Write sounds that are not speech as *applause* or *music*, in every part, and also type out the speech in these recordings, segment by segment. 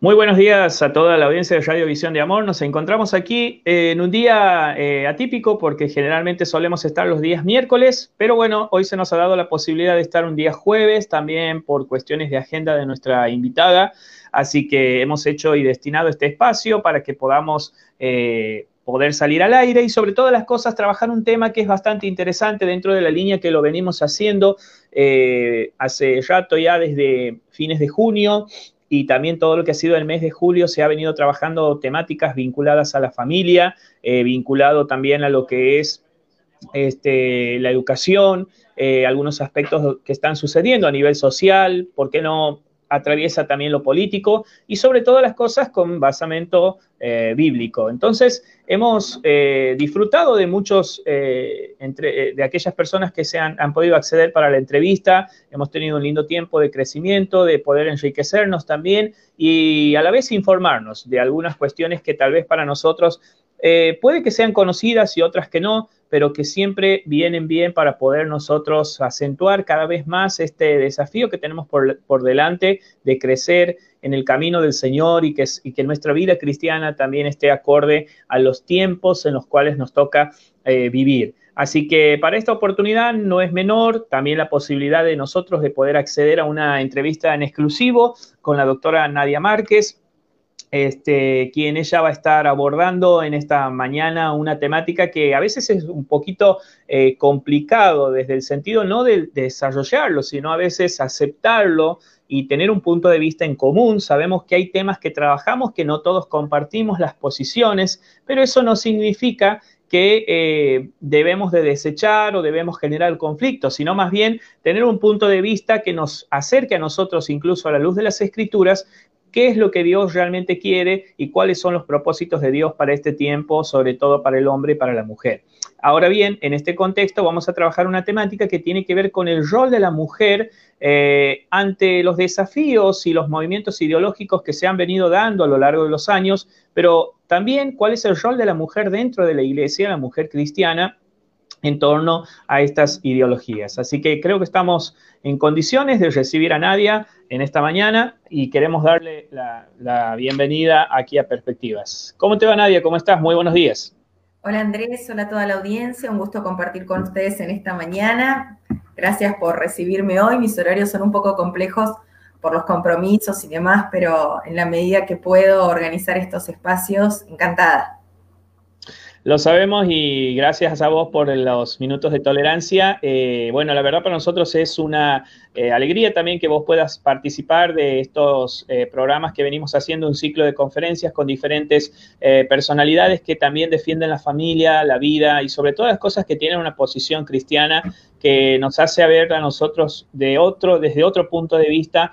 Muy buenos días a toda la audiencia de Radio Visión de Amor. Nos encontramos aquí en un día eh, atípico porque generalmente solemos estar los días miércoles, pero bueno, hoy se nos ha dado la posibilidad de estar un día jueves también por cuestiones de agenda de nuestra invitada. Así que hemos hecho y destinado este espacio para que podamos eh, poder salir al aire y sobre todas las cosas trabajar un tema que es bastante interesante dentro de la línea que lo venimos haciendo eh, hace rato ya desde fines de junio y también todo lo que ha sido el mes de julio se ha venido trabajando temáticas vinculadas a la familia, eh, vinculado también a lo que es este, la educación, eh, algunos aspectos que están sucediendo a nivel social, ¿por qué no atraviesa también lo político y sobre todas las cosas con basamento eh, bíblico. Entonces, hemos eh, disfrutado de muchos, eh, de aquellas personas que se han, han, podido acceder para la entrevista, hemos tenido un lindo tiempo de crecimiento, de poder enriquecernos también y a la vez informarnos de algunas cuestiones que tal vez para nosotros puede que sean conocidas y otras que no, pero que siempre vienen bien para poder nosotros acentuar cada vez más este desafío que tenemos por, por delante de crecer en el camino del Señor y que, y que, nuestra vida cristiana también esté acorde a los tiempos en los cuales nos toca eh, vivir. Así que para esta oportunidad no es menor también la posibilidad de nosotros de poder acceder a una entrevista en exclusivo con la doctora Nadia Márquez, este, quien ella va a estar abordando en esta mañana una temática que a veces es un poquito eh, complicado desde el sentido no de, desarrollarlo, sino a veces aceptarlo y tener un punto de vista en común. Sabemos que hay temas que trabajamos que no todos compartimos las posiciones, pero eso no significa que eh, debemos de desechar o debemos generar conflicto, sino más bien tener un punto de vista que nos acerque a nosotros, incluso a la luz de las escrituras, qué es lo que Dios realmente quiere y cuáles son los propósitos de Dios para este tiempo, sobre todo para el hombre y para la mujer. Ahora bien, en este contexto vamos a trabajar una temática que tiene que ver con el rol de la mujer eh, ante los desafíos y los movimientos ideológicos que se han venido dando a lo largo de los años, pero también cuál es el rol de la mujer dentro de la iglesia, la mujer cristiana, en torno a estas ideologías. Así que creo que estamos en condiciones de recibir a Nadia en esta mañana y queremos darle la, bienvenida aquí a Perspectivas. ¿Cómo te va Nadia? ¿Cómo estás? Muy buenos días. Hola Andrés, hola a toda la audiencia, un gusto compartir con ustedes en esta mañana. Gracias por recibirme hoy, mis horarios son un poco complejos por los compromisos y demás, pero en la medida que puedo organizar estos espacios, encantada. Lo sabemos y gracias a vos por los minutos de tolerancia. Eh, bueno, la verdad para nosotros es una eh, alegría también que vos puedas participar de estos eh, programas que venimos haciendo, un ciclo de conferencias con diferentes personalidades que también defienden la familia, la vida y sobre todo las cosas que tienen una posición cristiana que nos hace ver a nosotros de otro, desde otro punto de vista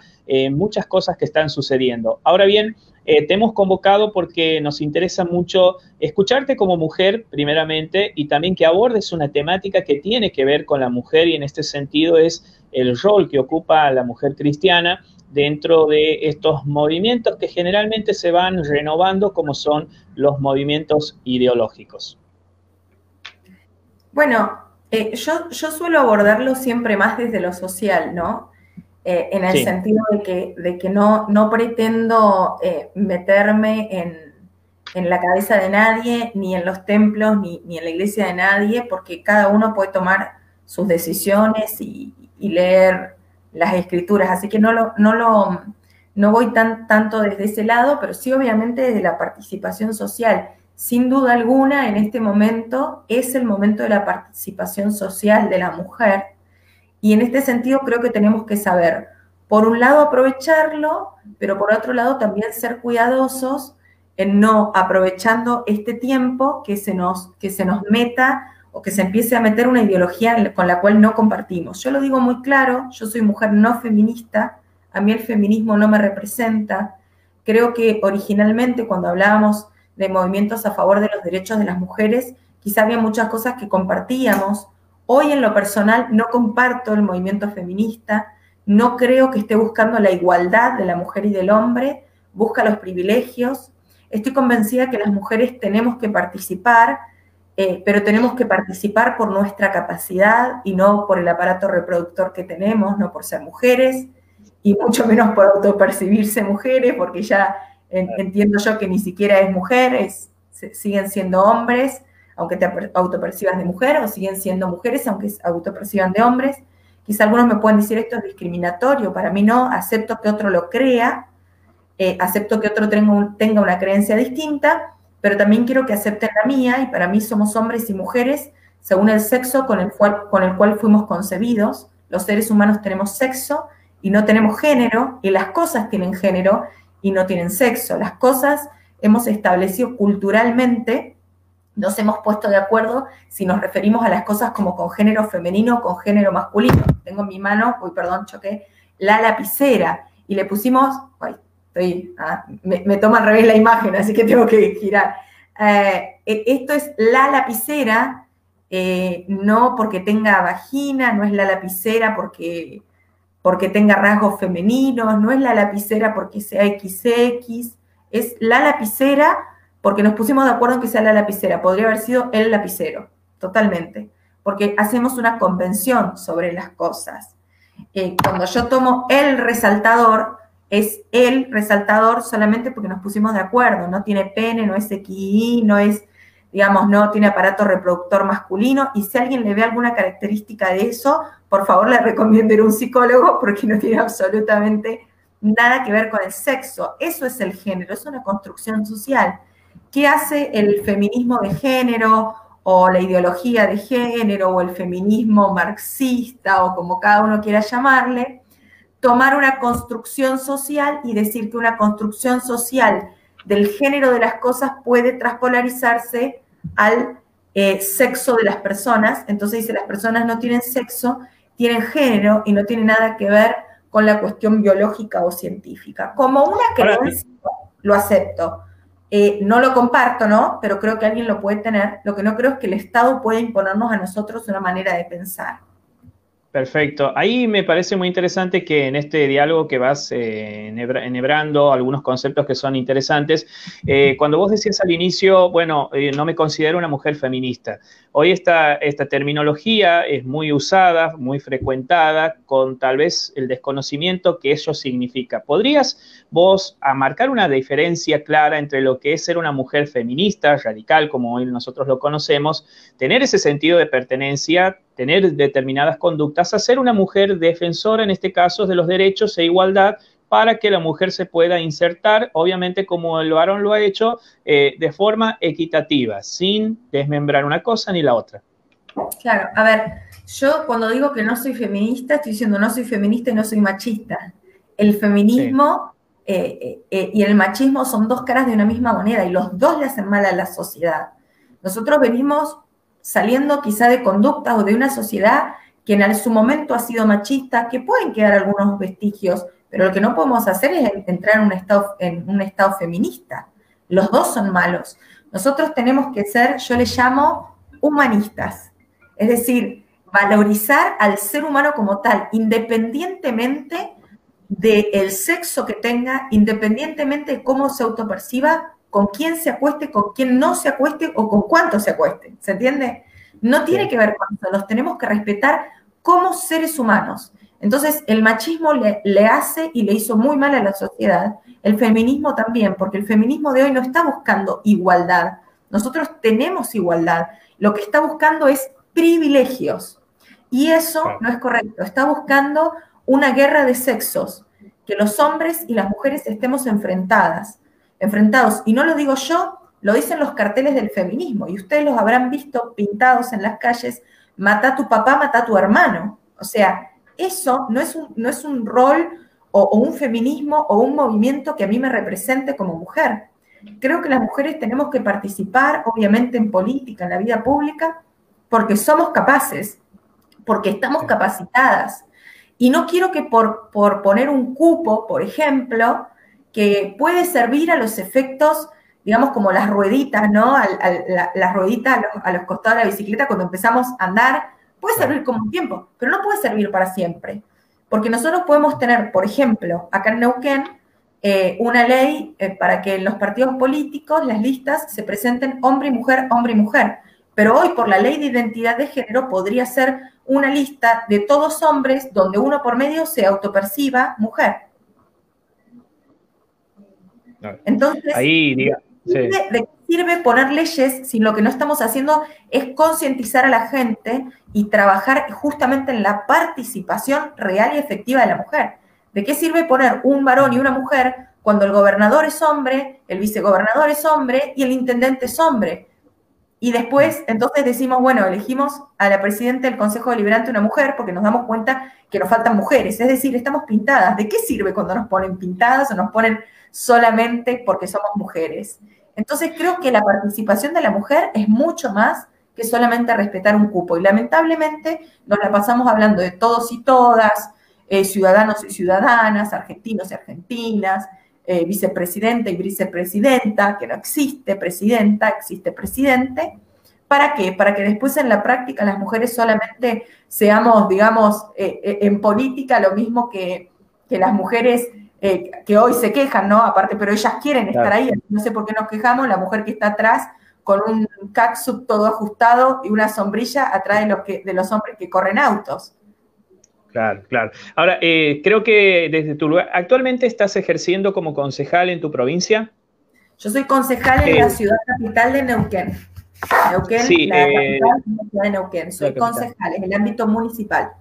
muchas cosas que están sucediendo. Ahora bien, eh, te hemos convocado porque nos interesa mucho escucharte como mujer, primeramente, y también que abordes una temática que tiene que ver con la mujer y en este sentido es el rol que ocupa la mujer cristiana dentro de estos movimientos que generalmente se van renovando como son los movimientos ideológicos. Bueno, eh, yo, yo suelo abordarlo siempre más desde lo social, ¿no? Eh, en el sentido de que, de que no, no pretendo eh, meterme en, la cabeza de nadie, ni en los templos, ni, en la iglesia de nadie, porque cada uno puede tomar sus decisiones y, leer las escrituras. Así que no lo, no lo no voy tan, tanto desde ese lado, pero sí obviamente desde la participación social. Sin duda alguna, en este momento es el momento de la participación social de la mujer y en este sentido creo que tenemos que saber, por un lado, aprovecharlo, pero por otro lado también ser cuidadosos en no aprovechando este tiempo que se nos, que se nos meta o que se empiece a meter una ideología con la cual no compartimos. Yo lo digo muy claro, yo soy mujer no feminista, a mí el feminismo no me representa. Creo que originalmente cuando hablábamos de movimientos a favor de los derechos de las mujeres, quizá había muchas cosas que compartíamos, Hoy en lo personal no comparto el movimiento feminista, no creo que esté buscando la igualdad de la mujer y del hombre, busca los privilegios. Estoy convencida que las mujeres tenemos que participar, eh, pero tenemos que participar por nuestra capacidad y no por el aparato reproductor que tenemos, no por ser mujeres y mucho menos por autopercibirse mujeres, porque ya entiendo yo que ni siquiera es mujer, siguen siendo hombres, aunque te autopercibas de mujer, o siguen siendo mujeres, aunque autoperciban de hombres. Quizá algunos me pueden decir esto es discriminatorio, para mí no, acepto que otro lo crea, eh, acepto que otro tenga, una creencia distinta, pero también quiero que acepten la mía y para mí somos hombres y mujeres según el sexo con el cual, con el cual fuimos concebidos. Los seres humanos tenemos sexo y no tenemos género, y las cosas tienen género y no tienen sexo. Las cosas hemos establecido culturalmente, nos hemos puesto de acuerdo si nos referimos a las cosas como con género femenino o con género masculino. Tengo en mi mano, uy, perdón, choqué, la lapicera y le pusimos, Ah, me, toma al revés la imagen, así que tengo que girar. Eh, e, esto es la lapicera, eh, no porque tenga vagina, no es la lapicera porque, porque tenga rasgos femeninos, no es la lapicera porque sea XX, es la lapicera porque nos pusimos de acuerdo en que sea la lapicera. Podría haber sido el lapicero, totalmente, porque hacemos una convención sobre las cosas. Eh, cuando yo tomo el resaltador, es el resaltador solamente porque nos pusimos de acuerdo, no tiene pene, no es XY, no es, digamos, no tiene aparato reproductor masculino, y si alguien le ve alguna característica de eso, por favor le recomiendo ir a un psicólogo porque no tiene absolutamente nada que ver con el sexo. Eso es el género, es una construcción social. ¿Qué hace el feminismo de género o la ideología de género o el feminismo marxista o como cada uno quiera llamarle? tomar una construcción social y decir que una construcción social del género de las cosas puede transpolarizarse al eh, sexo de las personas. Entonces dice, las personas no tienen sexo, tienen género y no tiene nada que ver con la cuestión biológica o científica. Como una creencia, lo acepto. Eh, no lo comparto, ¿no? Pero creo que alguien lo puede tener. Lo que no creo es que el Estado pueda imponernos a nosotros una manera de pensar. Perfecto. Ahí me parece muy interesante que en este diálogo que vas eh, enhebrando algunos conceptos que son interesantes, eh, cuando vos decías al inicio, bueno, eh, no me considero una mujer feminista. Hoy esta, esta terminología es muy usada, muy frecuentada, con tal vez el desconocimiento que eso significa. ¿Podrías vos marcar una diferencia clara entre lo que es ser una mujer feminista, radical, como hoy nosotros lo conocemos, tener ese sentido de pertenencia, tener determinadas conductas, a ser una mujer defensora, en este caso, de los derechos e igualdad para que la mujer se pueda insertar, obviamente como el varón lo ha hecho, eh, de forma equitativa, sin desmembrar una cosa ni la otra. Claro, a ver, yo cuando digo que no soy feminista, estoy diciendo no soy feminista y no soy machista. El feminismo eh, eh, y el machismo son dos caras de una misma moneda y los dos le hacen mal a la sociedad. Nosotros venimos saliendo quizá de conductas o de una sociedad que en su momento ha sido machista, que pueden quedar algunos vestigios, pero lo que no podemos hacer es entrar en un estado, en un estado feminista. Los dos son malos. Nosotros tenemos que ser, yo le llamo, humanistas. Es decir, valorizar al ser humano como tal, independientemente del sexo que tenga, independientemente de cómo se autoperciba, con quién se acueste, con quién no se acueste o con cuánto se acueste. ¿Se entiende? No tiene que ver con eso, los tenemos que respetar como seres humanos. Entonces, el machismo le, le, hace y le hizo muy mal a la sociedad, el feminismo también, porque el feminismo de hoy no está buscando igualdad. Nosotros tenemos igualdad. Lo que está buscando es privilegios. Y eso no es correcto. Está buscando una guerra de sexos, que los hombres y las mujeres estemos enfrentadas enfrentados. Y no lo digo yo, lo dicen los carteles del feminismo, y ustedes los habrán visto pintados en las calles, mata a tu papá, mata a tu hermano. O sea, eso no es un, no es un rol o, o un feminismo o un movimiento que a mí me represente como mujer. Creo que las mujeres tenemos que participar, obviamente, en política, en la vida pública, porque somos capaces, porque estamos capacitadas. Y no quiero que por, por poner un cupo, por ejemplo, que puede servir a los efectos, digamos, como las rueditas, ¿no? las rueditas a los, costados de la bicicleta cuando empezamos a andar, puede servir como un tiempo, pero no puede servir para siempre. Porque nosotros podemos tener, por ejemplo, acá en Neuquén, eh, una ley eh, para que en los partidos políticos las listas se presenten hombre y mujer, hombre y mujer. Pero hoy, por la ley de identidad de género, podría ser una lista de todos hombres donde uno por medio se autoperciba mujer. Entonces, Ahí, ¿de qué sirve poner leyes si lo que no estamos haciendo es concientizar a la gente y trabajar justamente en la participación real y efectiva de la mujer? ¿De qué sirve poner un varón y una mujer cuando el gobernador es hombre, el vicegobernador es hombre y el intendente es hombre? Y después, entonces decimos, bueno, elegimos a la presidenta del Consejo Deliberante una mujer porque nos damos cuenta que nos faltan mujeres. Es decir, estamos pintadas. ¿De qué sirve cuando nos ponen pintadas o nos ponen solamente porque somos mujeres? Entonces creo que la participación de la mujer es mucho más que solamente respetar un cupo. Y lamentablemente nos la pasamos hablando de todos y todas, eh, ciudadanos y ciudadanas, argentinos y argentinas, eh, vicepresidente y vicepresidenta, que no existe presidenta, existe presidente. ¿Para qué? Para que después en la práctica las mujeres solamente seamos, digamos, eh, eh, en política lo mismo que, las mujeres que hoy se quejan, ¿no? Aparte, pero ellas quieren estar ahí, no sé por qué nos quejamos, la mujer que está atrás con un catsup todo ajustado y una sombrilla atrás de los, que, de los hombres que corren autos. Claro, claro. Ahora, eh, creo que desde tu lugar, ¿actualmente estás ejerciendo como concejal en tu provincia? Yo soy concejal en la eh, ciudad capital de Neuquén. Neuquén, sí, la eh, capital de la ciudad de Neuquén. Soy concejal en el ámbito municipal.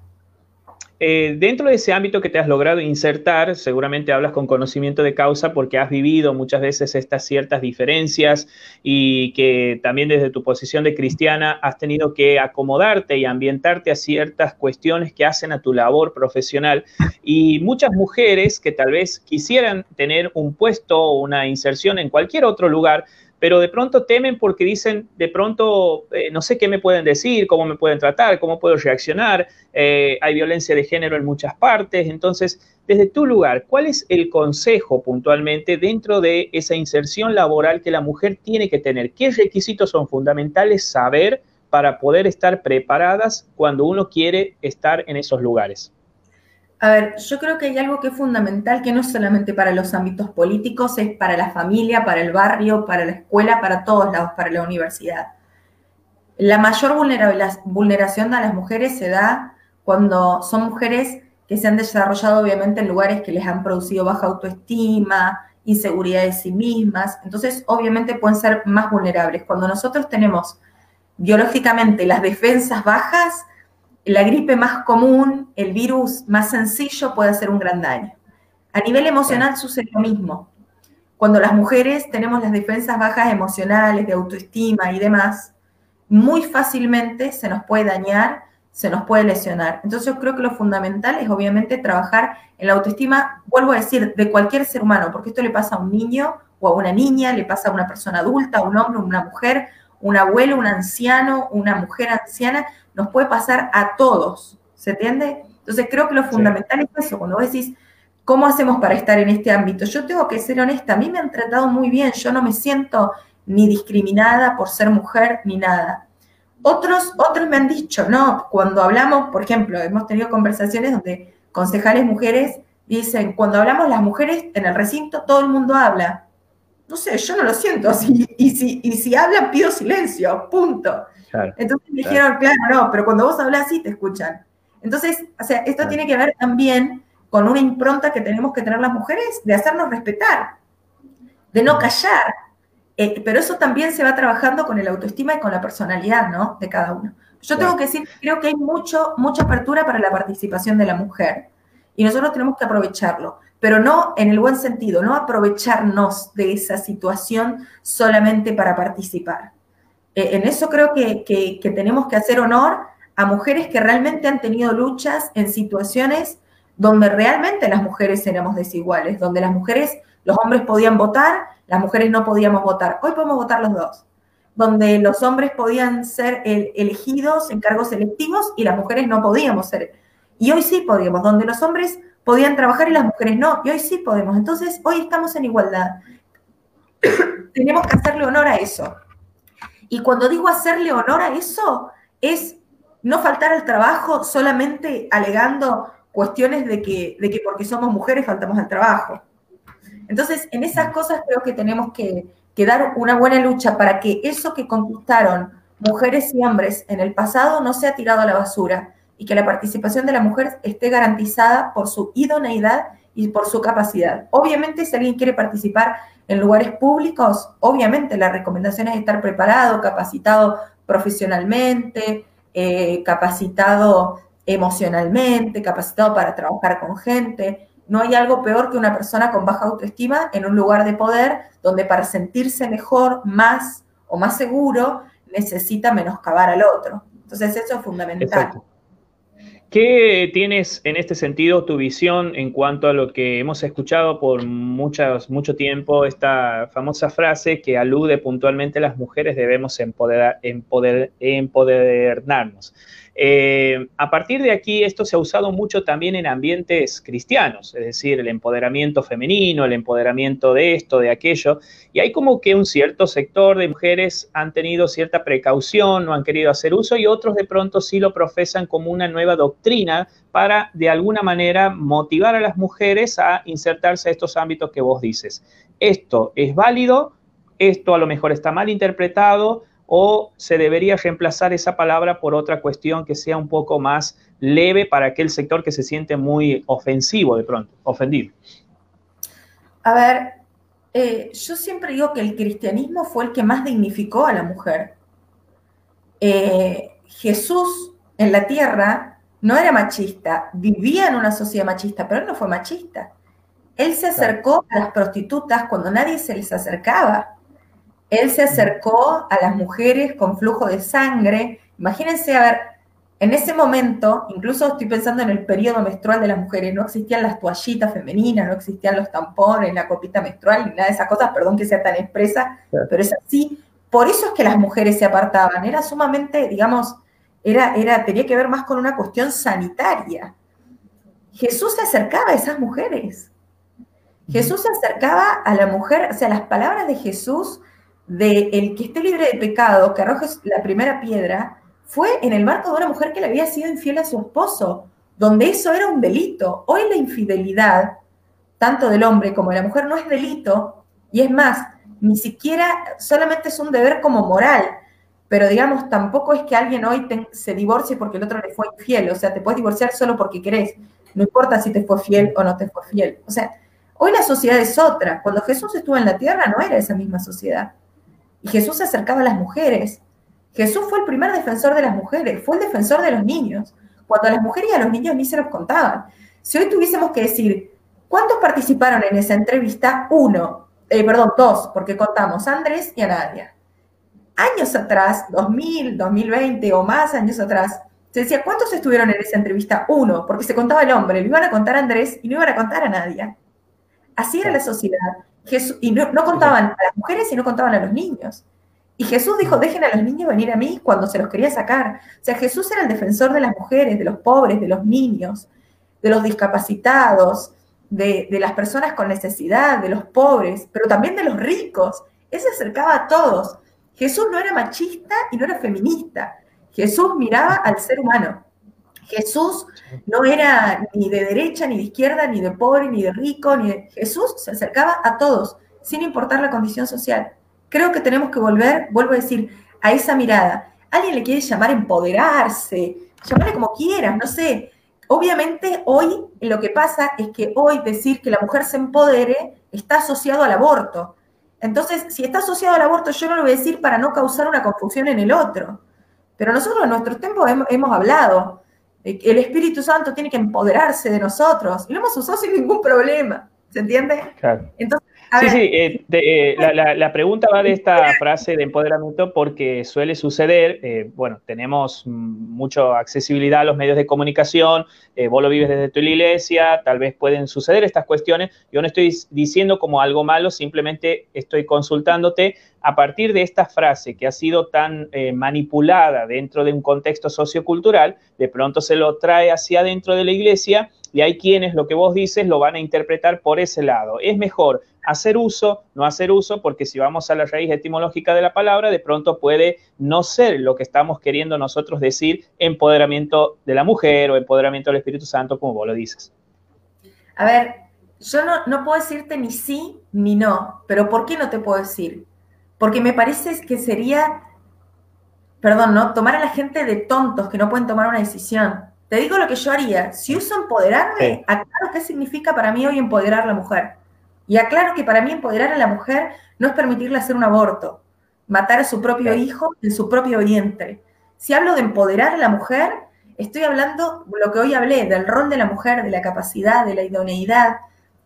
Eh, dentro de ese ámbito que te has logrado insertar, seguramente hablas con conocimiento de causa porque has vivido muchas veces estas ciertas diferencias y que también desde tu posición de cristiana has tenido que acomodarte y ambientarte a ciertas cuestiones que hacen a tu labor profesional. Y muchas mujeres que tal vez quisieran tener un puesto o una inserción en cualquier otro lugar, pero de pronto temen porque dicen, de pronto, eh, no sé qué me pueden decir, cómo me pueden tratar, cómo puedo reaccionar, eh, hay violencia de género en muchas partes, entonces, desde tu lugar, ¿cuál es el consejo puntualmente dentro de esa inserción laboral que la mujer tiene que tener? ¿Qué requisitos son fundamentales saber para poder estar preparadas cuando uno quiere estar en esos lugares? A ver, yo creo que hay algo que es fundamental, que no es solamente para los ámbitos políticos, es para la familia, para el barrio, para la escuela, para todos lados, para la universidad. La mayor vulneración a las mujeres se da cuando son mujeres que se han desarrollado obviamente en lugares que les han producido baja autoestima, inseguridad de sí mismas, entonces obviamente pueden ser más vulnerables. Cuando nosotros tenemos biológicamente las defensas bajas, la gripe más común, el virus más sencillo puede hacer un gran daño. A nivel emocional sucede lo mismo. Cuando las mujeres tenemos las defensas bajas emocionales, de autoestima y demás, muy fácilmente se nos puede dañar, se nos puede lesionar. Entonces yo creo que lo fundamental es obviamente trabajar en la autoestima, vuelvo a decir, de cualquier ser humano, porque esto le pasa a un niño o a una niña, le pasa a una persona adulta, a un hombre, a una mujer, un abuelo, un anciano, una mujer anciana, nos puede pasar a todos, ¿se entiende? Entonces creo que lo fundamental es eso, cuando vos decís, ¿cómo hacemos para estar en este ámbito? Yo tengo que ser honesta, a mí me han tratado muy bien, yo no me siento ni discriminada por ser mujer ni nada. Otros, otros me han dicho, no, cuando hablamos, por ejemplo, hemos tenido conversaciones donde concejales mujeres dicen, cuando hablamos las mujeres en el recinto, todo el mundo habla. No sé, yo no lo siento. *laughs* Y si, y si hablan, pido silencio, punto. Entonces me dijeron, claro, no, pero cuando vos hablas así te escuchan. Entonces, o sea, esto tiene que ver también con una impronta que tenemos que tener las mujeres de hacernos respetar, de no callar. Eh, pero eso también se va trabajando con el autoestima y con la personalidad, ¿no? De cada uno. Yo tengo que decir, creo que hay mucho, mucha apertura para la participación de la mujer y nosotros tenemos que aprovecharlo, pero no en el buen sentido, no aprovecharnos de esa situación solamente para participar. Eh, en eso creo que, tenemos que hacer honor a mujeres que realmente han tenido luchas en situaciones donde realmente las mujeres éramos desiguales, donde las mujeres, los hombres podían votar, las mujeres no podíamos votar. Hoy podemos votar los dos. Donde los hombres podían ser elegidos en cargos electivos y las mujeres no podíamos ser. Y hoy sí podíamos, donde los hombres podían trabajar y las mujeres no. Y hoy sí podemos. Entonces, hoy estamos en igualdad. *coughs* Tenemos que hacerle honor a eso. Y cuando digo hacerle honor a eso, es no faltar al trabajo solamente alegando cuestiones de que, de que porque somos mujeres faltamos al trabajo. Entonces, en esas cosas creo que tenemos que, que dar una buena lucha para que eso que conquistaron mujeres y hombres en el pasado no sea tirado a la basura y que la participación de la mujer esté garantizada por su idoneidad y por su capacidad. Obviamente, si alguien quiere participar en lugares públicos, obviamente la recomendación es estar preparado, capacitado profesionalmente, eh, capacitado emocionalmente, capacitado para trabajar con gente. No hay algo peor que una persona con baja autoestima en un lugar de poder donde para sentirse mejor, más o más seguro, necesita menoscabar al otro. Entonces eso es fundamental. ¿Qué tienes en este sentido tu visión en cuanto a lo que hemos escuchado por muchas, mucho tiempo, esta famosa frase que alude puntualmente a las mujeres debemos empoderar, empoder, empoderarnos? Eh, a partir de aquí, esto se ha usado mucho también en ambientes cristianos, es decir, el empoderamiento femenino, el empoderamiento de esto, de aquello, y hay como que un cierto sector de mujeres han tenido cierta precaución, no han querido hacer uso, y otros de pronto sí lo profesan como una nueva doctrina para, de alguna manera, motivar a las mujeres a insertarse a estos ámbitos que vos dices. Esto es válido, esto a lo mejor está mal interpretado, o se debería reemplazar esa palabra por otra cuestión que sea un poco más leve para aquel sector que se siente muy ofensivo de pronto, ofendido? A ver, eh, yo siempre digo que el cristianismo fue el que más dignificó a la mujer. Eh, Jesús en la tierra no era machista, vivía en una sociedad machista, pero él no fue machista. Él se acercó a las prostitutas cuando nadie se les acercaba. Él se acercó a las mujeres con flujo de sangre. Imagínense, a ver, en ese momento, incluso estoy pensando en el periodo menstrual de las mujeres, no existían las toallitas femeninas, no existían los tampones, la copita menstrual, ni nada de esas cosas, perdón que sea tan expresa, pero es así. Por eso es que las mujeres se apartaban, era sumamente, digamos, era, era, tenía que ver más con una cuestión sanitaria. Jesús se acercaba a esas mujeres. Jesús se acercaba a la mujer, o sea, las palabras de Jesús de el que esté libre de pecado, que arroje la primera piedra, fue en el marco de una mujer que le había sido infiel a su esposo, donde eso era un delito. Hoy la infidelidad, tanto del hombre como de la mujer, no es delito, y es más, ni siquiera solamente es un deber como moral, pero digamos, tampoco es que alguien hoy se divorcie porque el otro le fue infiel, o sea, te puedes divorciar solo porque querés, no importa si te fue fiel o no te fue fiel. O sea, hoy la sociedad es otra. Cuando Jesús estuvo en la tierra no era esa misma sociedad. Y Jesús se acercaba a las mujeres. Jesús fue el primer defensor de las mujeres, fue el defensor de los niños, cuando a las mujeres y a los niños ni se los contaban. Si hoy tuviésemos que decir, ¿cuántos participaron en esa entrevista? Uno, eh, perdón, dos, porque contamos a Andrés y a Nadia. Años atrás, 2000, 2020 o más años atrás, se decía, ¿cuántos estuvieron en esa entrevista? Uno, porque se contaba el hombre, lo iban a contar a Andrés y no iban a contar a Nadia. Así era la sociedad y no, contaban a las mujeres y no contaban a los niños. Y Jesús dijo, dejen a los niños venir a mí cuando se los quería sacar. O sea, Jesús era el defensor de las mujeres, de los pobres, de los niños, de los discapacitados, de, de las personas con necesidad, de los pobres, pero también de los ricos. Él se acercaba a todos. Jesús no era machista y no era feminista. Jesús miraba al ser humano. Jesús no era ni de derecha, ni de izquierda, ni de pobre, ni de rico, ni de... Jesús se acercaba a todos, sin importar la condición social. Creo que tenemos que volver, vuelvo a decir, a esa mirada. Alguien le quiere llamar empoderarse, llamarle como quieras, no sé. Obviamente hoy lo que pasa es que hoy decir que la mujer se empodere está asociado al aborto. Entonces, si está asociado al aborto, yo no lo voy a decir para no causar una confusión en el otro. Pero nosotros en nuestros tiempos hemos hablado el Espíritu Santo tiene que empoderarse de nosotros. Y lo hemos usado sin ningún problema. ¿Se entiende? Claro. Sí, sí, eh, eh, la, pregunta va de esta frase de empoderamiento porque suele suceder, eh, bueno, tenemos mucha accesibilidad a los medios de comunicación, vos lo vives desde tu iglesia, tal vez pueden suceder estas cuestiones, yo no estoy diciendo como algo malo, simplemente estoy consultándote a partir de esta frase que ha sido tan eh, manipulada dentro de un contexto sociocultural, de pronto se lo trae hacia dentro de la iglesia y hay quienes lo que vos dices lo van a interpretar por ese lado. Es mejor hacer uso, no hacer uso, porque si vamos a la raíz etimológica de la palabra, de pronto puede no ser lo que estamos queriendo nosotros decir empoderamiento de la mujer o empoderamiento del Espíritu Santo, como vos lo dices. A ver, yo no, no puedo decirte ni sí ni no, pero ¿por qué no te puedo decir? porque me parece que sería, perdón, ¿no? Tomar a la gente de tontos que no pueden tomar una decisión. Te digo lo que yo haría. Si uso empoderarme, aclaro qué significa para mí hoy empoderar a la mujer. Y aclaro que para mí empoderar a la mujer no es permitirle hacer un aborto, matar a su propio hijo en su propio vientre. Si hablo de empoderar a la mujer, estoy hablando lo que hoy hablé, del rol de la mujer, de la capacidad, de la idoneidad.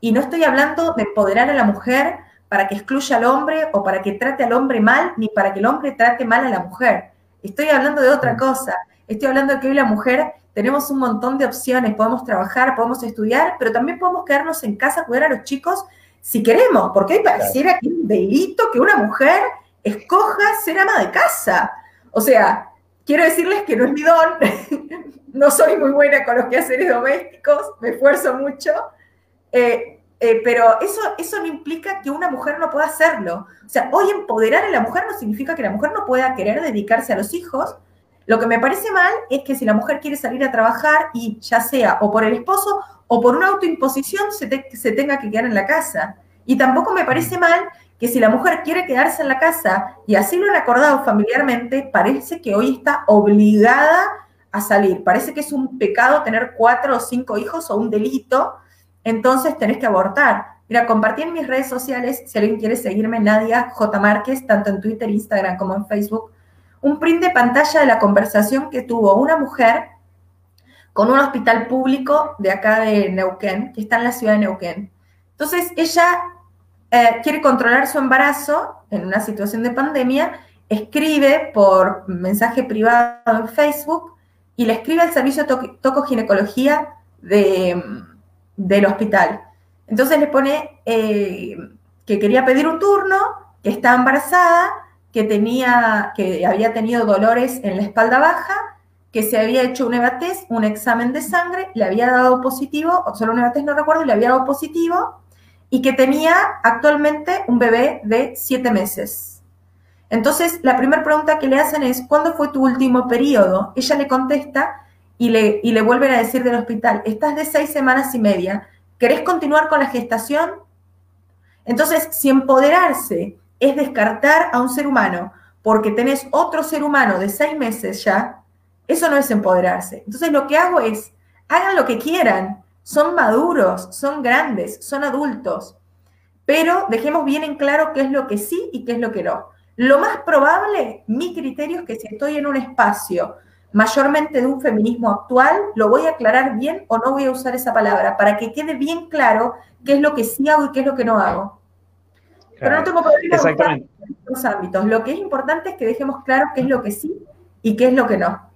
Y no estoy hablando de empoderar a la mujer para que excluya al hombre o para que trate al hombre mal, ni para que el hombre trate mal a la mujer. Estoy hablando de otra cosa. Estoy hablando de que hoy la mujer tenemos un montón de opciones, podemos trabajar, podemos estudiar, pero también podemos quedarnos en casa, cuidar a los chicos si queremos, porque hoy pareciera que es un delito que una mujer escoja ser ama de casa. O sea, quiero decirles que no es mi don, *laughs* no soy muy buena con los quehaceres domésticos, me esfuerzo mucho, eh, eh, pero eso, eso no implica que una mujer no pueda hacerlo. O sea, hoy empoderar a la mujer no significa que la mujer no pueda querer dedicarse a los hijos. Lo que me parece mal es que si la mujer quiere salir a trabajar y ya sea o por el esposo o por una autoimposición se, se tenga que quedar en la casa. Y tampoco me parece mal que si la mujer quiere quedarse en la casa y así lo han acordado familiarmente, parece que hoy está obligada a salir. Parece que es un pecado tener cuatro o cinco hijos o un delito entonces tenés que abortar. Mira, compartí en mis redes sociales, si alguien quiere seguirme, Nadia J. Márquez, tanto en Twitter, Instagram como en Facebook, un print de pantalla de la conversación que tuvo una mujer con un hospital público de acá de Neuquén, que está en la ciudad de Neuquén. Entonces, ella eh, quiere controlar su embarazo en una situación de pandemia, escribe por mensaje privado en Facebook y le escribe al servicio de tocoginecología de del hospital. Entonces le pone eh, que quería pedir un turno, que estaba embarazada, que, tenía, que había tenido dolores en la espalda baja, que se había hecho un EVATES, un examen de sangre, le había dado positivo, o solo un no recuerdo, le había dado positivo, y que tenía actualmente un bebé de siete meses. Entonces, la primera pregunta que le hacen es, ¿cuándo fue tu último periodo? Ella le contesta y le, y le vuelven a decir del hospital, estás de seis semanas y media, ¿querés continuar con la gestación? Entonces, si empoderarse es descartar a un ser humano porque tenés otro ser humano de seis meses ya, eso no es empoderarse. Entonces, lo que hago es, hagan lo que quieran, son maduros, son grandes, son adultos, pero dejemos bien en claro qué es lo que sí y qué es lo que no. Lo más probable, mi criterio es que si estoy en un espacio mayormente de un feminismo actual, lo voy a aclarar bien o no voy a usar esa palabra, para que quede bien claro qué es lo que sí hago y qué es lo que no hago. Pero no tengo problema en estos ámbitos. Lo que es importante es que dejemos claro qué es lo que sí y qué es lo que no.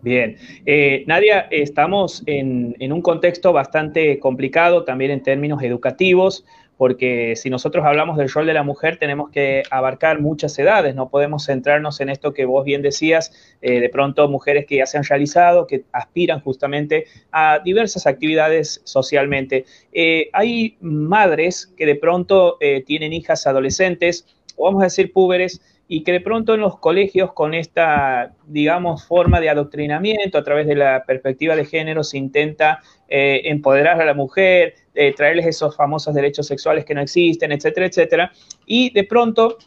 Bien. Eh, Nadia, estamos en, en un contexto bastante complicado también en términos educativos porque si nosotros hablamos del rol de la mujer tenemos que abarcar muchas edades, no podemos centrarnos en esto que vos bien decías, eh, de pronto mujeres que ya se han realizado, que aspiran justamente a diversas actividades socialmente. Eh, hay madres que de pronto eh, tienen hijas adolescentes, o vamos a decir púberes, y que de pronto en los colegios con esta, digamos, forma de adoctrinamiento a través de la perspectiva de género se intenta empoderar a la mujer, eh, traerles esos famosos derechos sexuales que no existen, etcétera, etcétera. Y de pronto,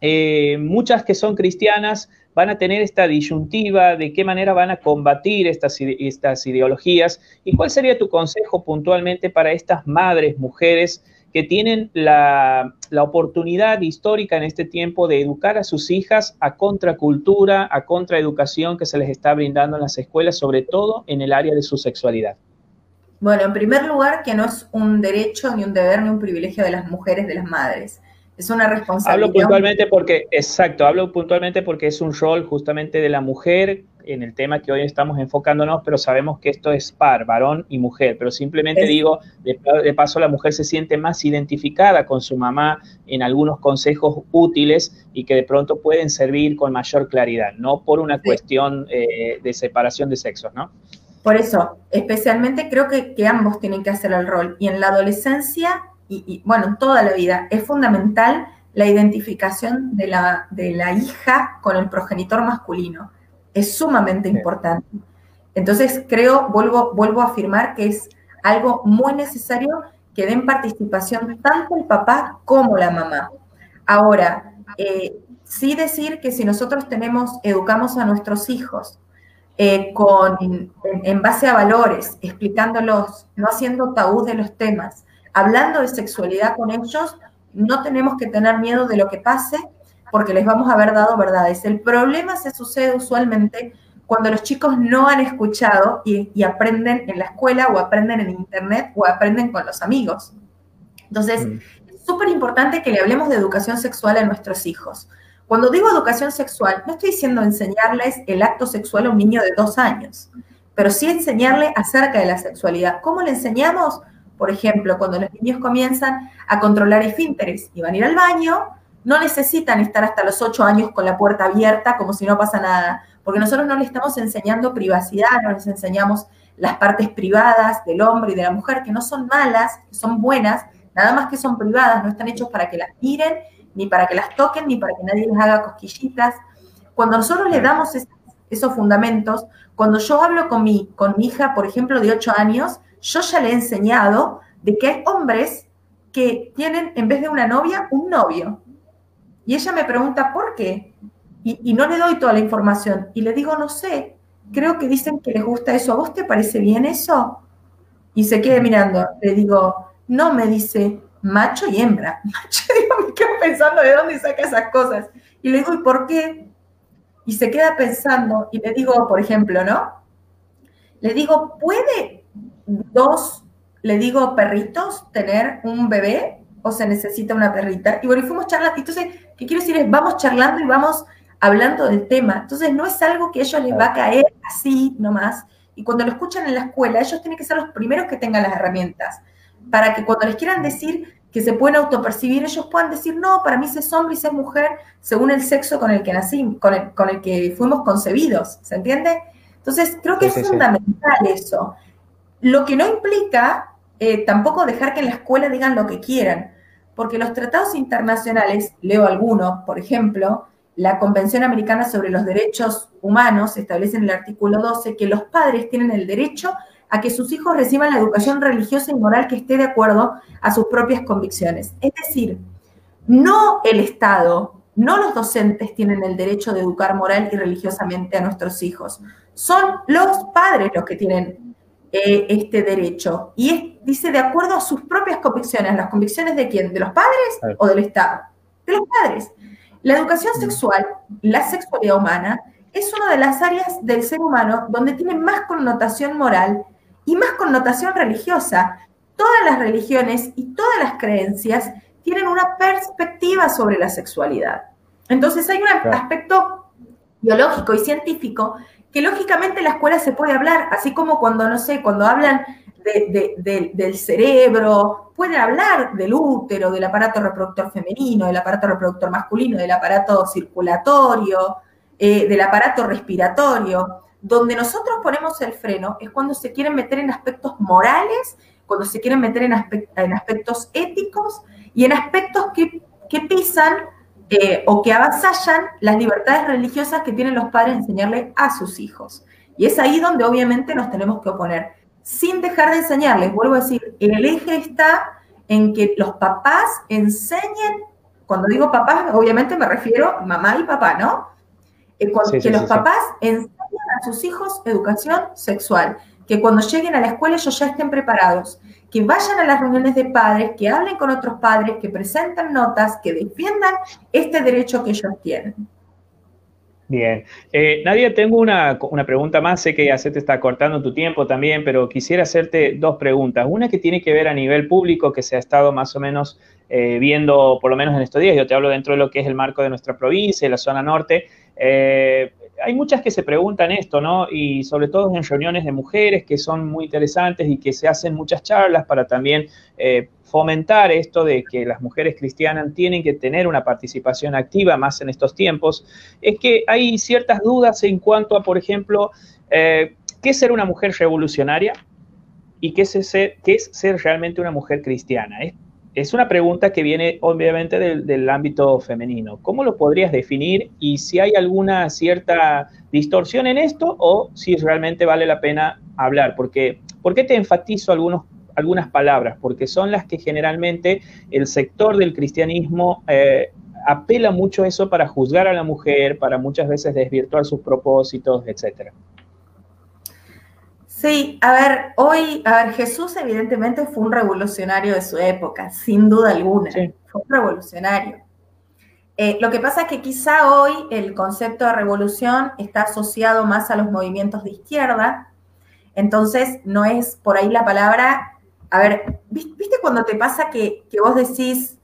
eh, muchas que son cristianas van a tener esta disyuntiva de qué manera van a combatir estas, estas ideologías y cuál sería tu consejo puntualmente para estas madres, mujeres que tienen la, la, oportunidad histórica en este tiempo de educar a sus hijas a contracultura, a contraeducación que se les está brindando en las escuelas, sobre todo en el área de su sexualidad. Bueno, en primer lugar, que no es un derecho, ni un deber, ni un privilegio de las mujeres, de las madres. Es una responsabilidad. Hablo puntualmente porque, exacto, hablo puntualmente porque es un rol justamente de la mujer en el tema que hoy estamos enfocándonos, pero sabemos que esto es par, varón y mujer, pero simplemente digo, de, paso la mujer se siente más identificada con su mamá en algunos consejos útiles y que de pronto pueden servir con mayor claridad, no por una cuestión eh, de separación de sexos, ¿no? Por eso, especialmente creo que, ambos tienen que hacer el rol. Y en la adolescencia, y, bueno, en toda la vida, es fundamental la identificación de la, de la hija con el progenitor masculino. Es sumamente importante. Entonces, creo, vuelvo, vuelvo a afirmar que es algo muy necesario que den participación tanto el papá como la mamá. Ahora, eh, sí decir que si nosotros tenemos, educamos a nuestros hijos eh, con, en, base a valores, explicándolos, no haciendo tabú de los temas, hablando de sexualidad con ellos, no tenemos que tener miedo de lo que pase porque les vamos a haber dado verdades. El problema se sucede usualmente cuando los chicos no han escuchado y, aprenden en la escuela o aprenden en internet o aprenden con los amigos. Entonces, mm. es súper importante que le hablemos de educación sexual a nuestros hijos. Cuando digo educación sexual, no estoy diciendo enseñarles el acto sexual a un niño de dos años, pero sí enseñarle acerca de la sexualidad. ¿Cómo le enseñamos? Por ejemplo, cuando los niños comienzan a controlar esfínteres y van a ir al baño, no necesitan estar hasta los ocho años con la puerta abierta como si no pasa nada porque nosotros no le estamos enseñando privacidad, no les enseñamos las partes privadas del hombre y de la mujer, que no son malas, son buenas, nada más que son privadas, no están hechos para que las miren, ni para que las toquen, ni para que nadie les haga cosquillitas. Cuando nosotros le damos esos fundamentos, cuando yo hablo con mi, con mi hija, por ejemplo, de 8 años, yo ya le he enseñado de que hay hombres que tienen, en vez de una novia, un novio. Y ella me pregunta, ¿por qué? y, no le doy toda la información y le digo, no sé, creo que dicen que les gusta eso, ¿a vos te parece bien eso? Y se queda mirando, le digo, no, me dice, macho y hembra. *laughs* Macho, digo, me quedo pensando de dónde saca esas cosas. Y le digo, ¿y por qué? Y se queda pensando y le digo, por ejemplo, ¿no? Le digo, ¿puede dos, le digo, perritos tener un bebé o se necesita una perrita? Y bueno, y fuimos charlando. Entonces, ¿qué quiero decir? Es, vamos charlando y vamos hablando del tema. Entonces no es algo que a ellos les va a caer así nomás. Y cuando lo escuchan en la escuela, ellos tienen que ser los primeros que tengan las herramientas. Para que cuando les quieran decir que se pueden autopercibir, ellos puedan decir, no, para mí es hombre y es mujer según el sexo con el que nací, con el, con el que fuimos concebidos. ¿Se entiende? Entonces, creo que es fundamental eso. Lo que no implica eh, tampoco dejar que en la escuela digan lo que quieran, porque los tratados internacionales, leo alguno, por ejemplo, la Convención Americana sobre los Derechos Humanos establece en el artículo 12 que los padres tienen el derecho a que sus hijos reciban la educación religiosa y moral que esté de acuerdo a sus propias convicciones. Es decir, no el Estado, no los docentes tienen el derecho de educar moral y religiosamente a nuestros hijos. Son los padres los que tienen eh, este derecho. Y dice de acuerdo a sus propias convicciones. ¿Las convicciones de quién? ¿De los padres o del Estado? De los padres. La educación sexual, la sexualidad humana, es una de las áreas del ser humano donde tiene más connotación moral y más connotación religiosa. Todas las religiones y todas las creencias tienen una perspectiva sobre la sexualidad. Entonces hay un aspecto biológico y científico que lógicamente en la escuela se puede hablar, así como cuando, no sé, cuando hablan del cerebro, pueden hablar del útero, del aparato reproductor femenino, del aparato reproductor masculino, del aparato circulatorio, eh, del aparato respiratorio. Donde nosotros ponemos el freno es cuando se quieren meter en aspectos morales, cuando se quieren meter en, aspectos éticos y en aspectos que, pisan eh, o que avasallan las libertades religiosas que tienen los padres de enseñarle a sus hijos. Y es ahí donde obviamente nos tenemos que oponer sin dejar de enseñarles. Vuelvo a decir, el eje está en que los papás enseñen, cuando digo papás, obviamente me refiero a mamá y papá, ¿no? Eh, que los papás enseñen a sus hijos educación sexual, que cuando lleguen a la escuela ellos ya estén preparados, que vayan a las reuniones de padres, que hablen con otros padres, que presenten notas, que defiendan este derecho que ellos tienen. Bien. Eh, Nadia, tengo una, pregunta más. Sé que ya se te está cortando tu tiempo también, pero quisiera hacerte dos preguntas. Una que tiene que ver a nivel público, que se ha estado más o menos eh, viendo, por lo menos en estos días. Yo te hablo dentro de lo que es el marco de nuestra provincia, la zona norte. Eh, hay muchas que se preguntan esto, ¿no? Y sobre todo en reuniones de mujeres que son muy interesantes y que se hacen muchas charlas para también eh, fomentar esto de que las mujeres cristianas tienen que tener una participación activa más en estos tiempos, es que hay ciertas dudas en cuanto a, por ejemplo, eh, qué es ser una mujer revolucionaria y qué es, ser, qué es ser realmente una mujer cristiana. Es, una pregunta que viene obviamente del, ámbito femenino. ¿Cómo lo podrías definir y si hay alguna cierta distorsión en esto o si realmente vale la pena hablar? Porque, ¿Por qué te enfatizo algunos algunas palabras, porque son las que generalmente el sector del cristianismo eh, apela mucho a eso para juzgar a la mujer, para muchas veces desvirtuar sus propósitos, etc. Sí, a ver, hoy, a ver, Jesús evidentemente fue un revolucionario de su época, sin duda alguna, fue un revolucionario. Eh, lo que pasa es que quizá hoy el concepto de revolución está asociado más a los movimientos de izquierda, entonces no es por ahí la palabra, a ver, ¿viste cuando te pasa que, vos decís,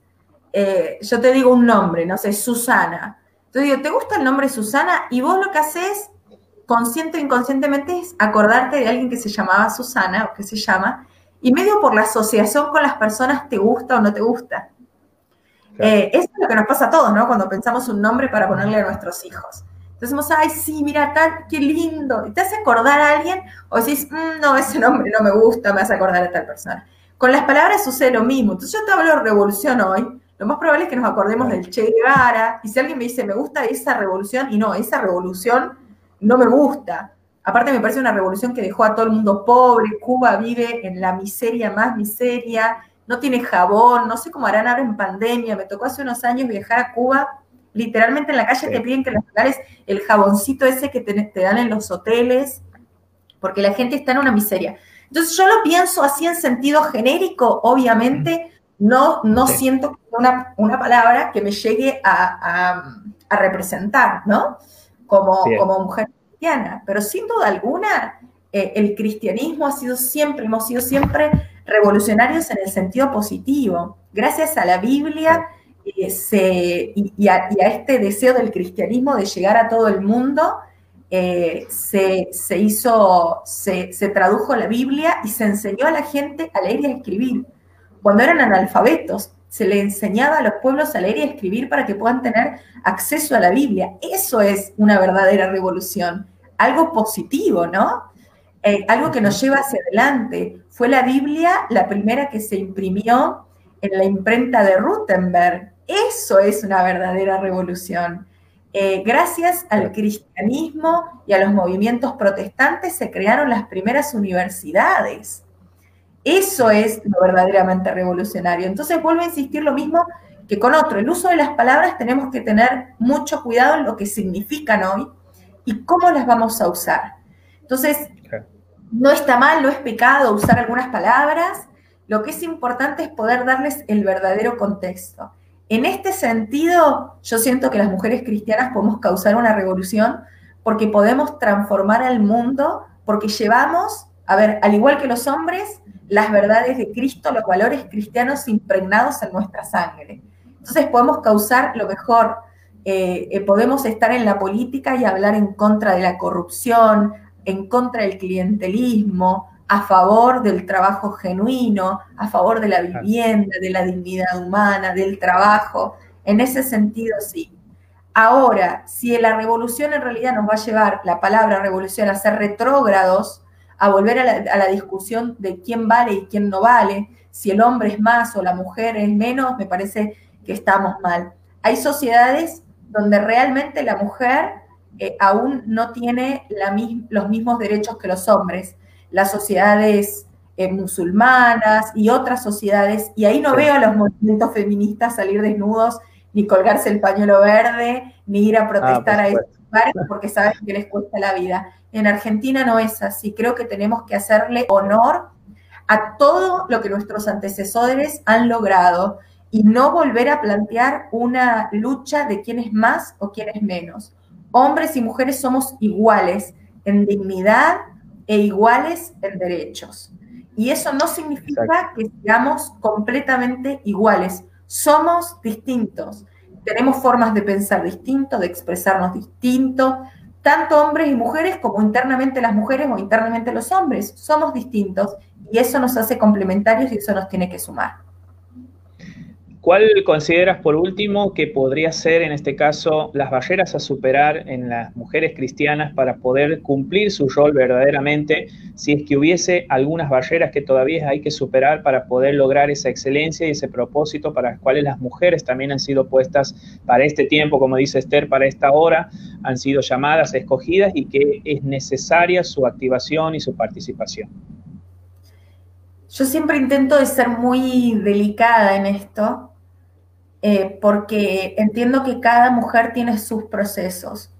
eh, yo te digo un nombre, no sé, Susana, entonces digo, ¿te gusta el nombre Susana? Y vos lo que haces consciente o inconscientemente es acordarte de alguien que se llamaba Susana o que se llama, y medio por la asociación con las personas te gusta o no te gusta. Eh, eso es lo que nos pasa a todos, ¿no? Cuando pensamos un nombre para ponerle a nuestros hijos. Entonces decimos, ay, sí, mira, tal, qué lindo. Y te hace acordar a alguien o decís, mm, no, ese nombre no me gusta, me hace acordar a tal persona. Con las palabras sucede lo mismo. Entonces yo te hablo de revolución hoy. Lo más probable es que nos acordemos del Che Guevara. Y si alguien me dice, me gusta esa revolución, y no, esa revolución no me gusta. Aparte me parece una revolución que dejó a todo el mundo pobre, Cuba vive en la miseria más miseria, no tiene jabón, no sé cómo harán ahora en pandemia, me tocó hace unos años viajar a Cuba, literalmente en la calle te piden que les regales el jaboncito ese que te, dan en los hoteles, porque la gente está en una miseria. Entonces yo lo pienso así en sentido genérico, obviamente. No, no siento una, una palabra que me llegue a, a representar, ¿no? Como, como mujer cristiana, pero sin duda alguna eh, el cristianismo ha sido siempre, hemos sido siempre revolucionarios en el sentido positivo. Gracias a la Biblia eh, y, a, este deseo del cristianismo de llegar a todo el mundo, eh, se, se, hizo, se, se, tradujo la Biblia y se enseñó a la gente a leer y a escribir. Cuando eran analfabetos, se le enseñaba a los pueblos a leer y a escribir para que puedan tener acceso a la Biblia. Eso es una verdadera revolución, algo positivo, ¿no? Eh, algo que nos lleva hacia adelante. Fue la Biblia la primera que se imprimió en la imprenta de Rutenberg. Eso es una verdadera revolución. Eh, gracias al cristianismo y a los movimientos protestantes se crearon las primeras universidades. Eso es lo verdaderamente revolucionario. Entonces vuelvo a insistir lo mismo que con otro. El uso de las palabras tenemos que tener mucho cuidado en lo que significan hoy y cómo las vamos a usar. Entonces, no está mal, no es pecado usar algunas palabras. Lo que es importante es poder darles el verdadero contexto. En este sentido, yo siento que las mujeres cristianas podemos causar una revolución porque podemos transformar al mundo, porque llevamos, a ver, al igual que los hombres, las verdades de Cristo, los valores cristianos impregnados en nuestra sangre. Entonces podemos causar lo mejor, eh, eh, podemos estar en la política y hablar en contra de la corrupción, en contra del clientelismo, a favor del trabajo genuino, a favor de la vivienda, de la dignidad humana, del trabajo. En ese sentido, sí. Ahora, si la revolución en realidad nos va a llevar, la palabra revolución, a ser retrógrados, a volver a la, discusión de quién vale y quién no vale, si el hombre es más o la mujer es menos, me parece que estamos mal. Hay sociedades donde realmente la mujer eh, aún no tiene los mismos derechos que los hombres. Las sociedades eh, musulmanas y otras sociedades, y ahí no veo a los movimientos feministas salir desnudos, ni colgarse el pañuelo verde, ni ir a ah, protestar a esos lugares porque saben que les cuesta la vida. En Argentina no es así. Creo que tenemos que hacerle honor a todo lo que nuestros antecesores han logrado y no volver a plantear una lucha de quién es más o quién es menos. Hombres y mujeres somos iguales en dignidad e iguales en derechos. Y eso no significa que seamos completamente iguales. Somos distintos. Tenemos formas de pensar distinto, de expresarnos distinto, tanto hombres y mujeres como internamente las mujeres o internamente los hombres. Somos distintos y eso nos hace complementarios y eso nos tiene que sumar. ¿Cuál consideras por último que podría ser en este caso las barreras a superar en las mujeres cristianas para poder cumplir su rol verdaderamente? Si es que hubiese algunas barreras que todavía hay que superar para poder lograr esa excelencia y ese propósito para las cuales las mujeres también han sido puestas para este tiempo, como dice Esther, para esta hora, han sido llamadas, escogidas y que es necesaria su activación y su participación. Yo siempre intento de ser muy delicada en esto, eh, porque entiendo que cada mujer tiene sus procesos.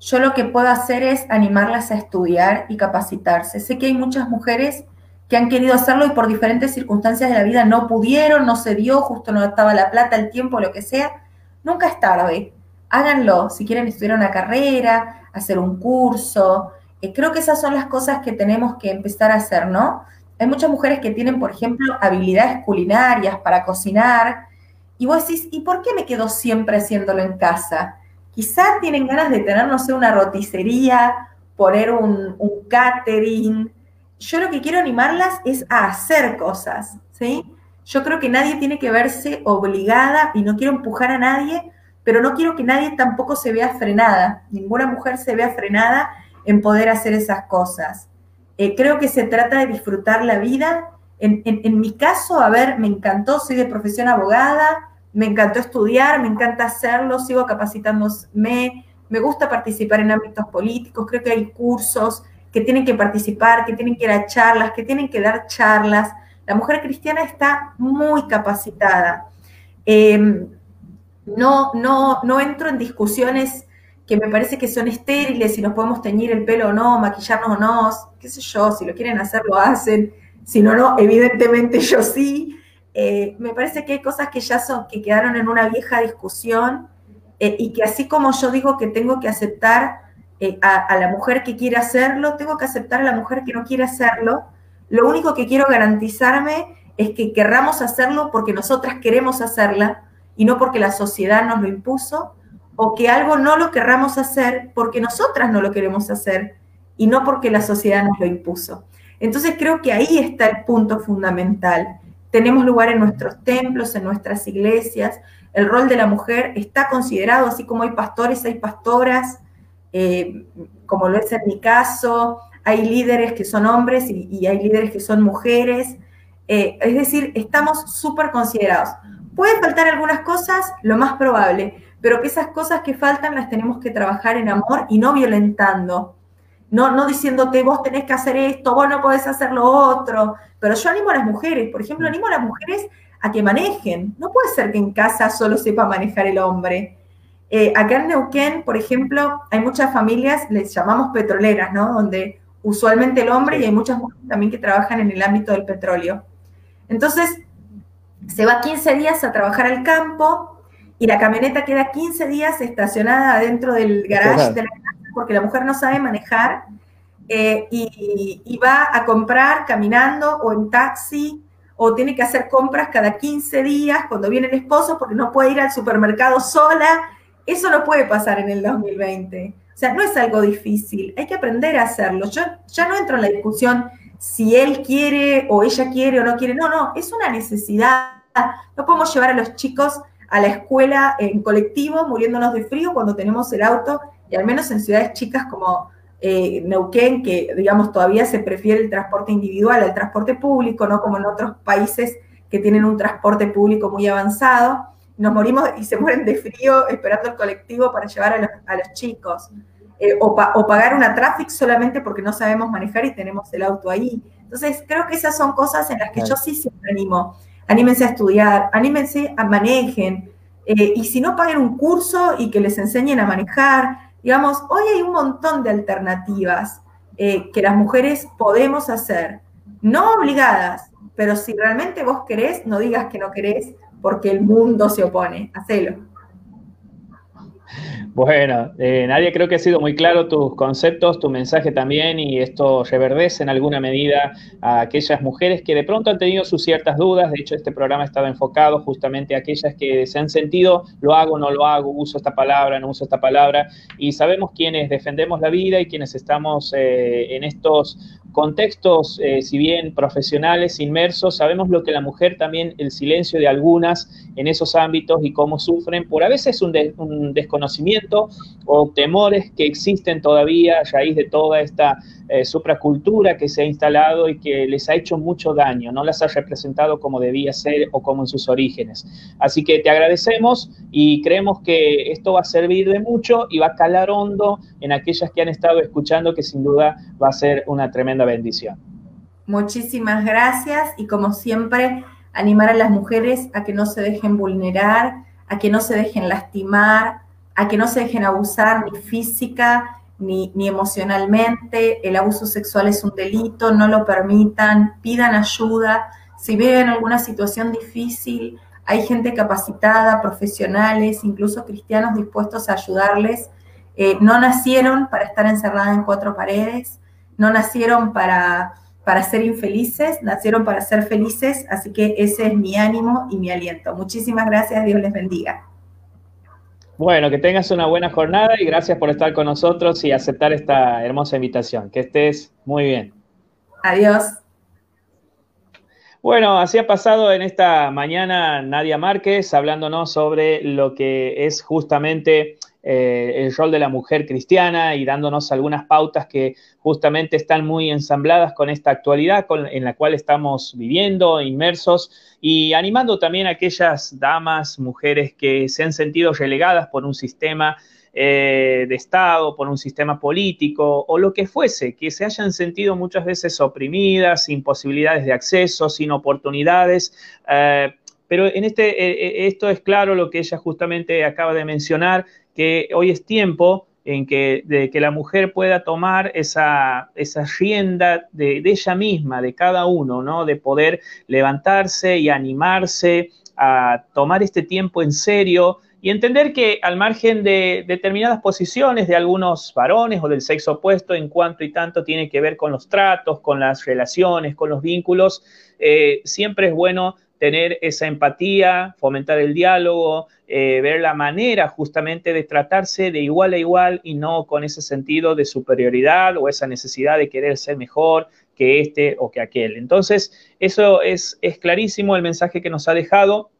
yo lo que puedo hacer es animarlas a estudiar y capacitarse. Sé que hay muchas mujeres que han querido hacerlo y por diferentes circunstancias de la vida no pudieron, no se dio, justo no estaba la plata, el tiempo, lo que sea. Nunca es tarde. Háganlo. Si quieren estudiar una carrera, hacer un curso. Eh, creo que esas son las cosas que tenemos que empezar a hacer, ¿no? Hay muchas mujeres que tienen, por ejemplo, habilidades culinarias para cocinar. Y vos decís, ¿y por qué me quedo siempre haciéndolo en casa? Quizás tienen ganas de tener, no sé, una roticería, poner un, un catering, yo lo que quiero animarlas es a hacer cosas, ¿sí? Yo creo que nadie tiene que verse obligada y no quiero empujar a nadie, pero no quiero que nadie tampoco se vea frenada, ninguna mujer se vea frenada en poder hacer esas cosas. Eh, creo que se trata de disfrutar la vida. En, mi caso, a ver, me encantó, soy de profesión abogada, me encantó estudiar, me encanta hacerlo, sigo capacitándome, me gusta participar en ámbitos políticos, creo que hay cursos, que tienen que participar, que tienen que ir a charlas, que tienen que dar charlas. La mujer cristiana está muy capacitada. Em, no, no, no entro en discusiones que me parece que son estériles, si nos podemos teñir el pelo o no, maquillarnos o no, qué sé yo, si lo quieren hacer, lo hacen, si no, no, evidentemente yo sí. Eh, me parece que hay cosas que ya son, que quedaron en una vieja discusión eh, y que así como yo digo que tengo que aceptar eh, a, la mujer que quiere hacerlo, tengo que aceptar a la mujer que no quiere hacerlo. Lo único que quiero garantizarme es que querramos hacerlo porque nosotras queremos hacerla y no porque la sociedad nos lo impuso, o que algo no lo querramos hacer porque nosotras no lo queremos hacer y no porque la sociedad nos lo impuso. Entonces creo que ahí está el punto fundamental. Tenemos lugar en nuestros templos, en nuestras iglesias. El rol de la mujer está considerado, así como hay pastores, hay pastoras, eh, como lo es en mi caso, hay líderes que son hombres y, hay líderes que son mujeres. Eh, es decir, estamos súper considerados. Pueden faltar algunas cosas, lo más probable, pero que esas cosas que faltan las tenemos que trabajar en amor y no violentando. No, no diciéndote vos tenés que hacer esto, vos no podés hacer lo otro. Pero yo animo a las mujeres, por ejemplo, animo a las mujeres a que manejen. No puede ser que en casa solo sepa manejar el hombre. Eh, acá en Neuquén, por ejemplo, hay muchas familias, les llamamos petroleras, ¿no? Donde usualmente el hombre y hay muchas mujeres también que trabajan en el ámbito del petróleo. Entonces, se va 15 días a trabajar al campo y la camioneta queda 15 días estacionada dentro del garage de la porque la mujer no sabe manejar eh, y, va a comprar caminando o en taxi o tiene que hacer compras cada 15 días cuando viene el esposo porque no puede ir al supermercado sola eso no puede pasar en el 2020. O sea, no es algo difícil, hay que aprender a hacerlo. Yo ya no entro en la discusión si él quiere o ella quiere o no quiere. No, no, es una necesidad. No podemos llevar a los chicos a la escuela en colectivo muriéndonos de frío cuando tenemos el auto y al menos en ciudades chicas como eh, Neuquén, que digamos todavía se prefiere el transporte individual al transporte público, no como en otros países que tienen un transporte público muy avanzado nos morimos y se mueren de frío esperando el colectivo para llevar a los, chicos. Eh, o, pagar una tráfico solamente porque no sabemos manejar y tenemos el auto ahí. Entonces, creo que esas son cosas en las que yo sí siempre animo. Anímense a estudiar, anímense a manejen. Eh, y si no, paguen un curso y que les enseñen a manejar. Digamos, hoy hay un montón de alternativas eh, que las mujeres podemos hacer. No obligadas, pero si realmente vos querés, no digas que no querés, porque el mundo se opone. Hacelo. Bueno, eh, Nadia, creo que ha sido muy claro tus conceptos, tu mensaje también, y esto reverdece en alguna medida a aquellas mujeres que de pronto han tenido sus ciertas dudas. De hecho, este programa ha estado enfocado justamente a aquellas que se han sentido, lo hago, no lo hago, uso esta palabra, no uso esta palabra, y sabemos quienes defendemos la vida y quienes estamos eh, en estos contextos, eh, si bien profesionales, inmersos, sabemos lo que la mujer también, el silencio de algunas en esos ámbitos y cómo sufren por a veces un, un desconocimiento o temores que existen todavía a raíz de toda esta eh, supracultura que se ha instalado y que les ha hecho mucho daño, no las ha representado como debía ser o como en sus orígenes. Así que te agradecemos y creemos que esto va a servir de mucho y va a calar hondo en aquellas que han estado escuchando, que sin duda va a ser una tremenda bendición. Muchísimas gracias y como siempre, animar a las mujeres a que no se dejen vulnerar, a que no se dejen lastimar, a que no se dejen abusar ni física ni, ni emocionalmente. El abuso sexual es un delito, no lo permitan, pidan ayuda. Si ven alguna situación difícil, hay gente capacitada, profesionales, incluso cristianos dispuestos a ayudarles. Eh, no nacieron para estar encerradas en cuatro paredes, no nacieron para, para ser infelices, nacieron para ser felices, así que ese es mi ánimo y mi aliento. Muchísimas gracias, Dios les bendiga. Bueno, que tengas una buena jornada y gracias por estar con nosotros y aceptar esta hermosa invitación. Que estés muy bien. Adiós. Bueno, así ha pasado en esta mañana Nadia Márquez hablándonos sobre lo que es justamente eh, el rol de la mujer cristiana y dándonos algunas pautas que justamente están muy ensambladas con esta actualidad en la cual estamos viviendo, inmersos, y animando también a aquellas damas, mujeres que se han sentido relegadas por un sistema eh, de Estado, por un sistema político o lo que fuese, que se hayan sentido muchas veces oprimidas, sin posibilidades de acceso, sin oportunidades. Eh, pero en este, esto es claro lo que ella justamente acaba de mencionar, que hoy es tiempo en que, de que la mujer pueda tomar esa, esa rienda de, ella misma, de cada uno, ¿no? De poder levantarse y animarse a tomar este tiempo en serio, y entender que al margen de determinadas posiciones de algunos varones o del sexo opuesto en cuanto y tanto tiene que ver con los tratos, con las relaciones, con los vínculos, eh, siempre es bueno tener esa empatía, fomentar el diálogo, eh, ver la manera justamente de tratarse de igual a igual y no con ese sentido de superioridad o esa necesidad de querer ser mejor que este o que aquel. Entonces, eso es, es clarísimo el mensaje que nos ha dejado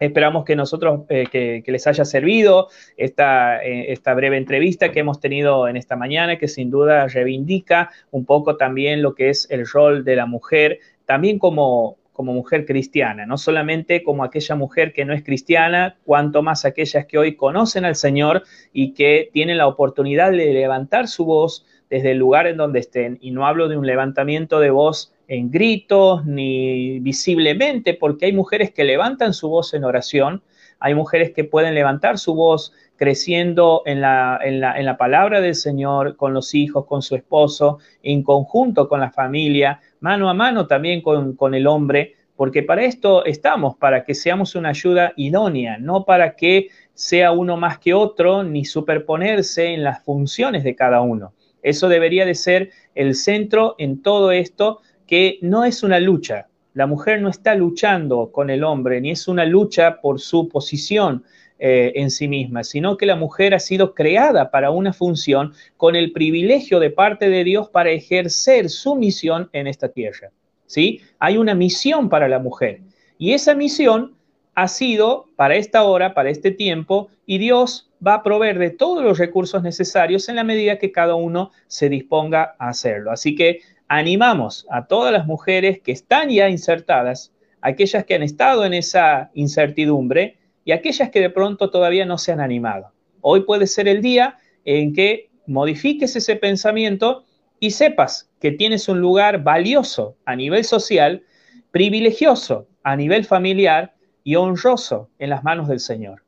Esperamos que nosotros, eh, que, les haya servido esta, eh, esta breve entrevista que hemos tenido en esta mañana, que sin duda reivindica un poco también lo que es el rol de la mujer, también como, como mujer cristiana, no solamente como aquella mujer que no es cristiana, cuanto más aquellas que hoy conocen al Señor y que tienen la oportunidad de levantar su voz desde el lugar en donde estén. Y no hablo de un levantamiento de voz en gritos ni visiblemente, porque hay mujeres que levantan su voz en oración, hay mujeres que pueden levantar su voz creciendo en la, en la, en la palabra del Señor, con los hijos, con su esposo, en conjunto con la familia, mano a mano también con, con el hombre, porque para esto estamos, para que seamos una ayuda idónea, no para que sea uno más que otro, ni superponerse en las funciones de cada uno. Eso debería de ser el centro en todo esto, que no es una lucha. La mujer no está luchando con el hombre, ni es una lucha por su posición eh, en sí misma, sino que la mujer ha sido creada para una función con el privilegio de parte de Dios para ejercer su misión en esta tierra. ¿sí? Hay una misión para la mujer y esa misión ha sido para esta hora, para este tiempo, y Dios va a proveer de todos los recursos necesarios en la medida que cada uno se disponga a hacerlo. Así que animamos a todas las mujeres que están ya insertadas, aquellas que han estado en esa incertidumbre y aquellas que de pronto todavía no se han animado. Hoy puede ser el día en que modifiques ese pensamiento y sepas que tienes un lugar valioso a nivel social, privilegioso a nivel familiar y honroso en las manos del Señor.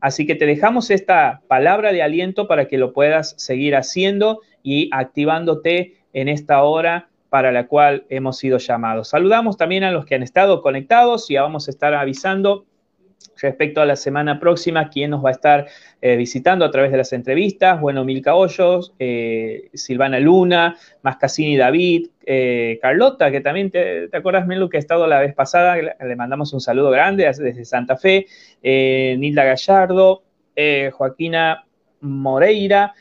Así que te dejamos esta palabra de aliento para que lo puedas seguir haciendo y activándote en esta hora para la cual hemos sido llamados. Saludamos también a los que han estado conectados y vamos a estar avisando respecto a la semana próxima quién nos va a estar eh, visitando a través de las entrevistas. Bueno, Milka Hoyos, eh, Silvana Luna, Mascasini David, eh, Carlota, que también te, acuerdas, Melu, que ha estado la vez pasada, le mandamos un saludo grande desde Santa Fe, Nilda Gallardo, Joaquina Moreira,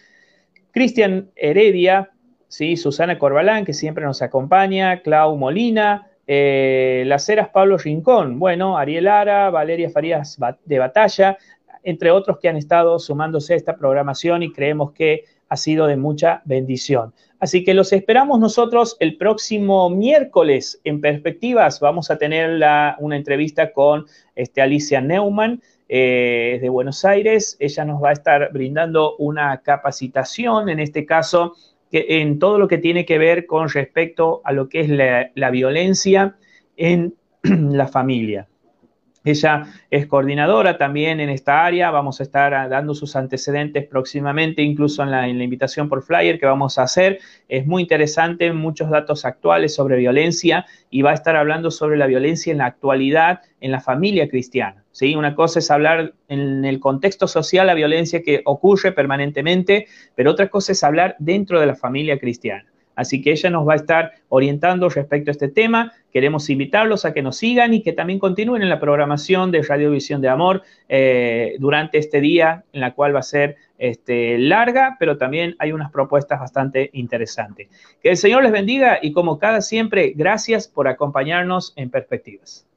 Cristian Heredia, ¿sí? Susana Corbalán, que siempre nos acompaña, Clau Molina, eh, Las Heras Pablo Rincón, bueno, Ariel Ara, Valeria Farías de Batalla, entre otros que han estado sumándose a esta programación y creemos que ha sido de mucha bendición. Así que los esperamos nosotros el próximo miércoles en Perspectivas. Vamos a tener una entrevista con este, Alicia Neumann eh, de Buenos Aires. Ella nos va a estar brindando una capacitación, en este caso que en todo lo que tiene que ver con respecto a lo que es la, violencia en *clears throat* la familia. ella es coordinadora también en esta área, vamos a estar dando sus antecedentes próximamente, incluso en la, invitación por flyer que vamos a hacer. Es muy interesante, muchos datos actuales sobre violencia y va a estar hablando sobre la violencia en la actualidad en la familia cristiana. ¿Sí? Una cosa es hablar en el contexto social la violencia que ocurre permanentemente, pero otra cosa es hablar dentro de la familia cristiana. Así que ella nos va a estar orientando respecto a este tema. Queremos invitarlos a que nos sigan y que también continúen en la programación de Radiovisión de Amor eh, durante este día, en la cual va a ser este, larga, pero también hay unas propuestas bastante interesantes. Que el Señor les bendiga y como cada siempre, gracias por acompañarnos en Perspectivas.